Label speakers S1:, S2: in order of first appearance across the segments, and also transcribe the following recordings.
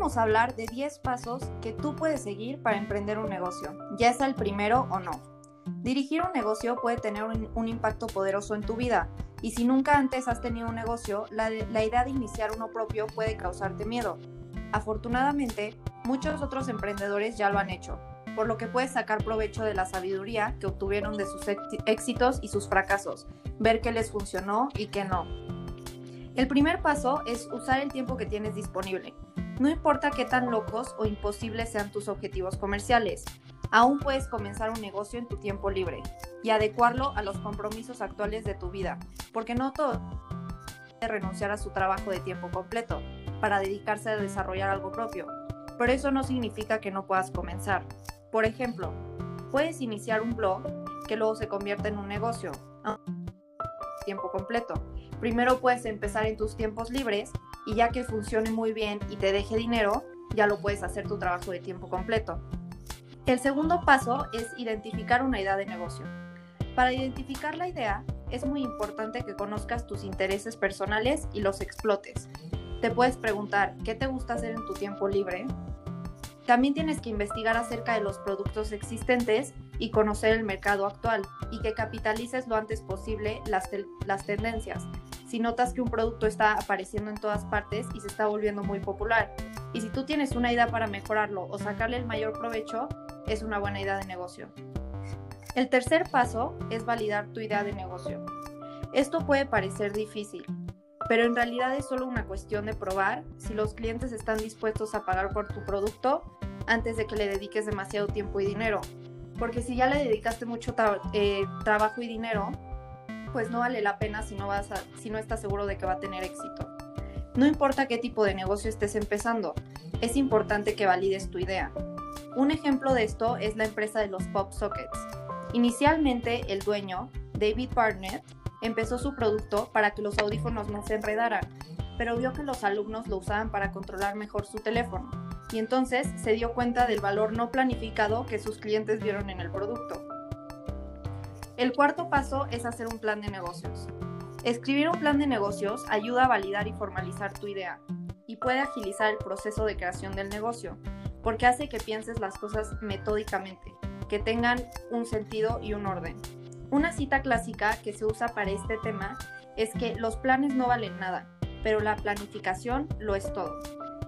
S1: vamos a hablar de 10 pasos que tú puedes seguir para emprender un negocio, ya sea el primero o no. Dirigir un negocio puede tener un, impacto poderoso en tu vida y si nunca antes has tenido un negocio, la, la idea de iniciar uno propio puede causarte miedo. Afortunadamente, muchos otros emprendedores ya lo han hecho, por lo que puedes sacar provecho de la sabiduría que obtuvieron de sus éxitos y sus fracasos, ver qué les funcionó y qué no. El primer paso es usar el tiempo que tienes disponible. No importa qué tan locos o imposibles sean tus objetivos comerciales, aún puedes comenzar un negocio en tu tiempo libre y adecuarlo a los compromisos actuales de tu vida, porque no todo es renunciar a su trabajo de tiempo completo para dedicarse a desarrollar algo propio, pero eso no significa que no puedas comenzar. Por ejemplo, puedes iniciar un blog que luego se convierte en un negocio tiempo completo. Primero puedes empezar en tus tiempos libres y ya que funcione muy bien y te deje dinero, ya lo puedes hacer tu trabajo de tiempo completo. El segundo paso es identificar una idea de negocio. Para identificar la idea, es muy importante que conozcas tus intereses personales y los explotes. Te puedes preguntar, ¿qué te gusta hacer en tu tiempo libre? También tienes que investigar acerca de los productos existentes y conocer el mercado actual y que capitalices lo antes posible las, las tendencias. Si notas que un producto está apareciendo en todas partes y se está volviendo muy popular, y si tú tienes una idea para mejorarlo o sacarle el mayor provecho, es una buena idea de negocio. El tercer paso es validar tu idea de negocio. Esto puede parecer difícil, pero en realidad es solo una cuestión de probar si los clientes están dispuestos a pagar por tu producto antes de que le dediques demasiado tiempo y dinero. Porque si ya le dedicaste mucho eh, trabajo y dinero, pues no vale la pena si no, vas si no estás seguro de que va a tener éxito. No importa qué tipo de negocio estés empezando, es importante que valides tu idea. Un ejemplo de esto es la empresa de los pop sockets. Inicialmente, el dueño, David Barnett, empezó su producto para que los audífonos no se enredaran, pero vio que los alumnos lo usaban para controlar mejor su teléfono, y entonces se dio cuenta del valor no planificado que sus clientes vieron en el producto. El cuarto paso es hacer un plan de negocios. Escribir un plan de negocios ayuda a validar y formalizar tu idea y puede agilizar el proceso de creación del negocio, porque hace que pienses las cosas metódicamente, que tengan un sentido y un orden. Una cita clásica que se usa para este tema es que los planes no valen nada, pero la planificación lo es todo.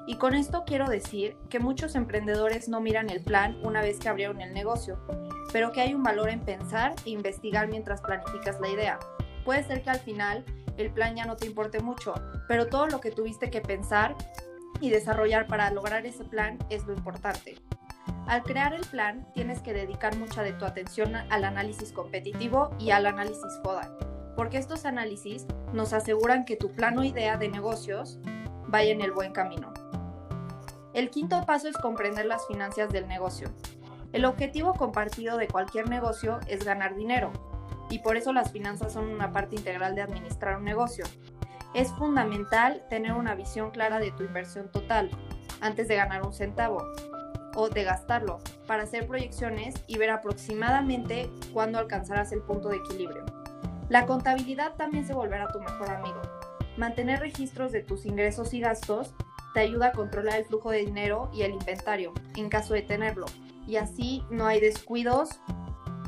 S1: Y con esto quiero decir que muchos emprendedores no miran el plan una vez que abrieron el negocio, pero que hay un valor en pensar e investigar mientras planificas la idea. Puede ser que al final el plan ya no te importe mucho, pero todo lo que tuviste que pensar y desarrollar para lograr ese plan es lo importante. Al crear el plan, tienes que dedicar mucha de tu atención al análisis competitivo y al análisis FODA, porque estos análisis nos aseguran que tu plan o idea de negocios vaya en el buen camino. El quinto paso es comprender las finanzas del negocio. El objetivo compartido de cualquier negocio es ganar dinero, y por eso las finanzas son una parte integral de administrar un negocio. Es fundamental tener una visión clara de tu inversión total antes de ganar un centavo, o de gastarlo para hacer proyecciones y ver aproximadamente cuándo alcanzarás el punto de equilibrio. La contabilidad también se volverá tu mejor amigo. Mantener registros de tus ingresos y gastos te ayuda a controlar el flujo de dinero y el inventario en caso de tenerlo, y así no hay descuidos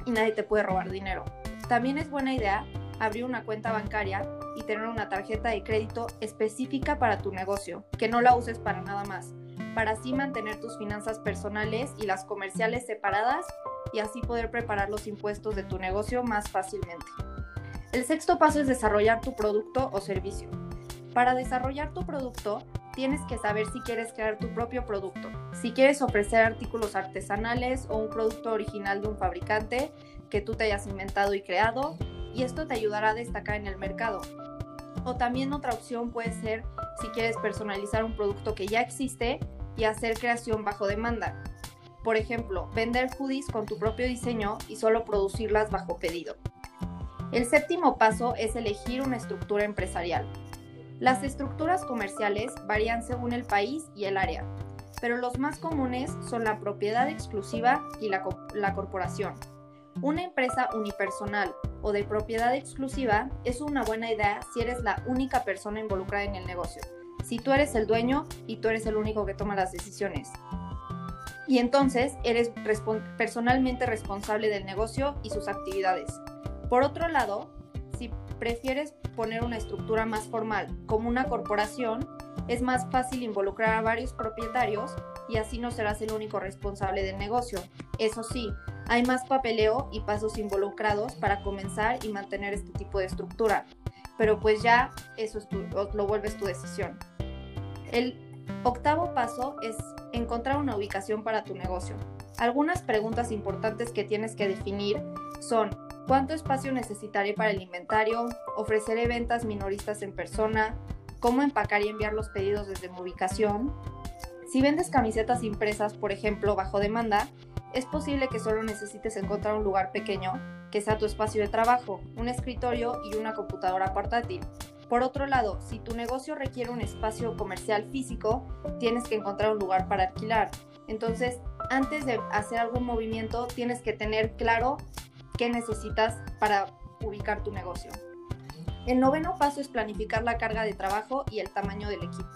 S1: y nadie te puede robar dinero. También es buena idea abrir una cuenta bancaria y tener una tarjeta de crédito específica para tu negocio, que no la uses para nada más para así mantener tus finanzas personales y las comerciales separadas y así poder preparar los impuestos de tu negocio más fácilmente. El sexto paso es desarrollar tu producto o servicio. Para desarrollar tu producto, tienes que saber si quieres crear tu propio producto, si quieres ofrecer artículos artesanales o un producto original de un fabricante que tú te hayas inventado y creado, y esto te ayudará a destacar en el mercado. O también otra opción puede ser si quieres personalizar un producto que ya existe y hacer creación bajo demanda. Por ejemplo, vender hoodies con tu propio diseño y solo producirlas bajo pedido. El séptimo paso es elegir una estructura empresarial. Las estructuras comerciales varían según el país y el área, pero los más comunes son la propiedad exclusiva y la, corporación. Una empresa unipersonal o de propiedad exclusiva es una buena idea si eres la única persona involucrada en el negocio si tú eres el dueño y tú eres el único que toma las decisiones. Y entonces eres personalmente responsable del negocio y sus actividades. Por otro lado, prefieres poner una estructura más formal como una corporación, es más fácil involucrar a varios propietarios y así no serás el único responsable del negocio. Eso sí, hay más papeleo y pasos involucrados para comenzar y mantener este tipo de estructura, pero pues ya eso es lo vuelves tu decisión. El octavo paso es encontrar una ubicación para tu negocio. Algunas preguntas importantes que tienes que definir son cuánto espacio necesitaré para el inventario, ofreceré ventas minoristas en persona, cómo empacar y enviar los pedidos desde mi ubicación. Si vendes camisetas impresas, por ejemplo, bajo demanda, es posible que solo necesites encontrar un lugar pequeño que sea tu espacio de trabajo, un escritorio y una computadora portátil. Por otro lado, si tu negocio requiere un espacio comercial físico, tienes que encontrar un lugar para alquilar. Entonces, antes de hacer algún movimiento, tienes que tener claro qué necesitas para ubicar tu negocio. El noveno paso es planificar la carga de trabajo y el tamaño del equipo.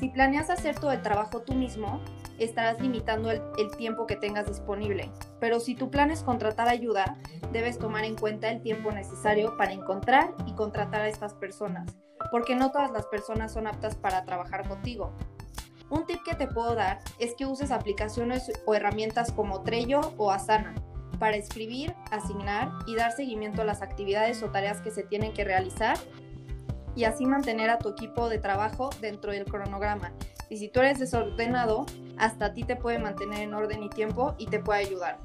S1: Si planeas hacer todo el trabajo tú mismo, estarás limitando el, tiempo que tengas disponible. Pero si tu plan es contratar ayuda, debes tomar en cuenta el tiempo necesario para encontrar y contratar a estas personas, porque no todas las personas son aptas para trabajar contigo. Un tip que te puedo dar es que uses aplicaciones o herramientas como Trello o Asana para escribir, asignar y dar seguimiento a las actividades o tareas que se tienen que realizar y así mantener a tu equipo de trabajo dentro del cronograma. Y si tú eres desordenado, hasta a ti te puede mantener en orden y tiempo y te puede ayudar.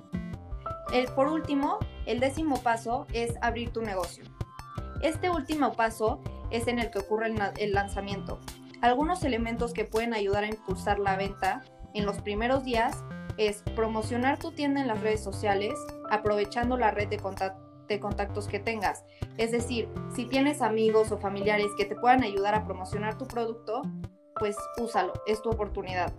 S1: El, por último, el décimo paso es abrir tu negocio. Este último paso es en el que ocurre el, el lanzamiento. Algunos elementos que pueden ayudar a impulsar la venta en los primeros días es promocionar tu tienda en las redes sociales aprovechando la red de, contactos que tengas. Es decir, si tienes amigos o familiares que te puedan ayudar a promocionar tu producto, pues úsalo, es tu oportunidad.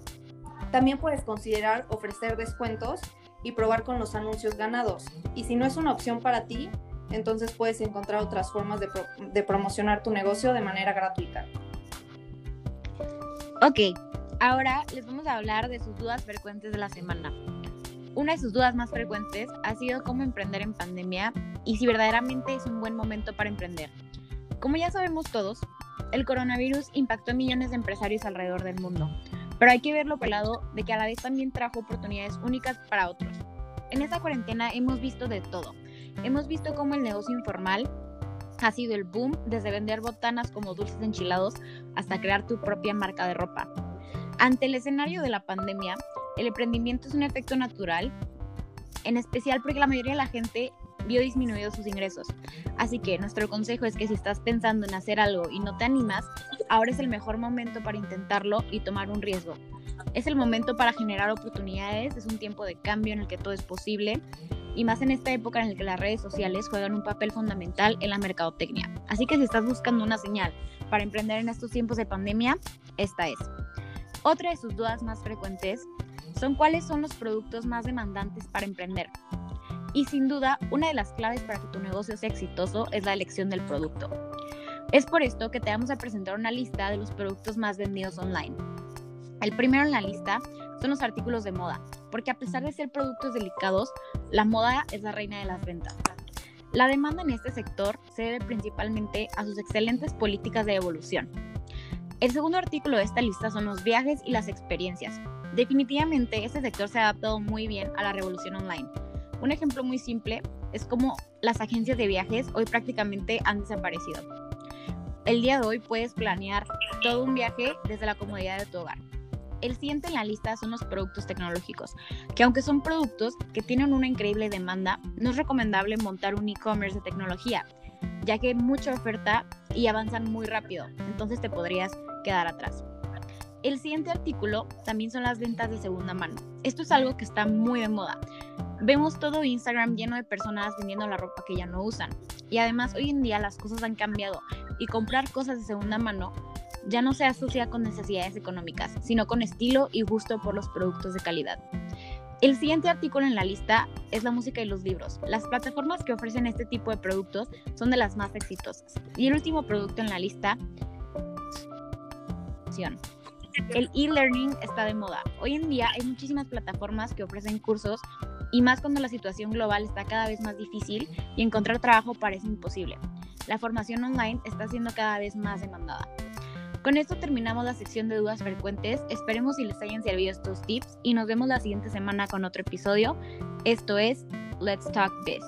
S1: También puedes considerar ofrecer descuentos y probar con los anuncios ganados. Y si no es una opción para ti, entonces puedes encontrar otras formas de, de promocionar tu negocio de manera gratuita.
S2: Ok, Ahora les vamos a hablar de sus dudas frecuentes de la semana. Una de sus dudas más frecuentes ha sido cómo emprender en pandemia y si verdaderamente es un buen momento para emprender. Como ya sabemos todos, el coronavirus impactó a millones de empresarios alrededor del mundo, pero hay que verlo por de que a la vez también trajo oportunidades únicas para otros. En esta cuarentena hemos visto de todo. Hemos visto cómo el negocio informal ha sido el boom desde vender botanas como dulces enchilados hasta crear tu propia marca de ropa. Ante el escenario de la pandemia, el emprendimiento es un efecto natural, en especial porque la mayoría de la gente vio disminuidos sus ingresos. Así que nuestro consejo es que si estás pensando en hacer algo y no te animas, ahora es el mejor momento para intentarlo y tomar un riesgo. Es el momento para generar oportunidades, es un tiempo de cambio en el que todo es posible y más en esta época en la que las redes sociales juegan un papel fundamental en la mercadotecnia. Así que si estás buscando una señal para emprender en estos tiempos de pandemia, esta es. Otra de sus dudas más frecuentes son cuáles son los productos más demandantes para emprender. Y sin duda, una de las claves para que tu negocio sea exitoso es la elección del producto. Es por esto que te vamos a presentar una lista de los productos más vendidos online. El primero en la lista son los artículos de moda, porque a pesar de ser productos delicados, la moda es la reina de las ventas. La demanda en este sector se debe principalmente a sus excelentes políticas de evolución, el segundo artículo de esta lista son los viajes y las experiencias. Definitivamente este sector se ha adaptado muy bien a la revolución online. Un ejemplo muy simple es como las agencias de viajes hoy prácticamente han desaparecido. El día de hoy puedes planear todo un viaje desde la comodidad de tu hogar. El siguiente en la lista son los productos tecnológicos, que aunque son productos que tienen una increíble demanda, no es recomendable montar un e-commerce de tecnología, ya que hay mucha oferta y avanzan muy rápido, entonces te podrías quedar atrás. El siguiente artículo también son las ventas de segunda mano. Esto es algo que está muy de moda. Vemos todo Instagram lleno de personas vendiendo la ropa que ya no usan. Y además hoy en día las cosas han cambiado y comprar cosas de segunda mano ya no se asocia con necesidades económicas, sino con estilo y gusto por los productos de calidad. El siguiente artículo en la lista es la música y los libros. Las plataformas que ofrecen este tipo de productos son de las más exitosas. Y el último producto en la lista El e-learning está de moda. Hoy en día hay muchísimas plataformas que ofrecen cursos y más cuando la situación global está cada vez más difícil y encontrar trabajo parece imposible. La formación online está siendo cada vez más demandada. Con esto terminamos la sección de dudas frecuentes. Esperemos si les hayan servido estos tips y nos vemos la siguiente semana con otro episodio. Esto es Let's Talk Biz.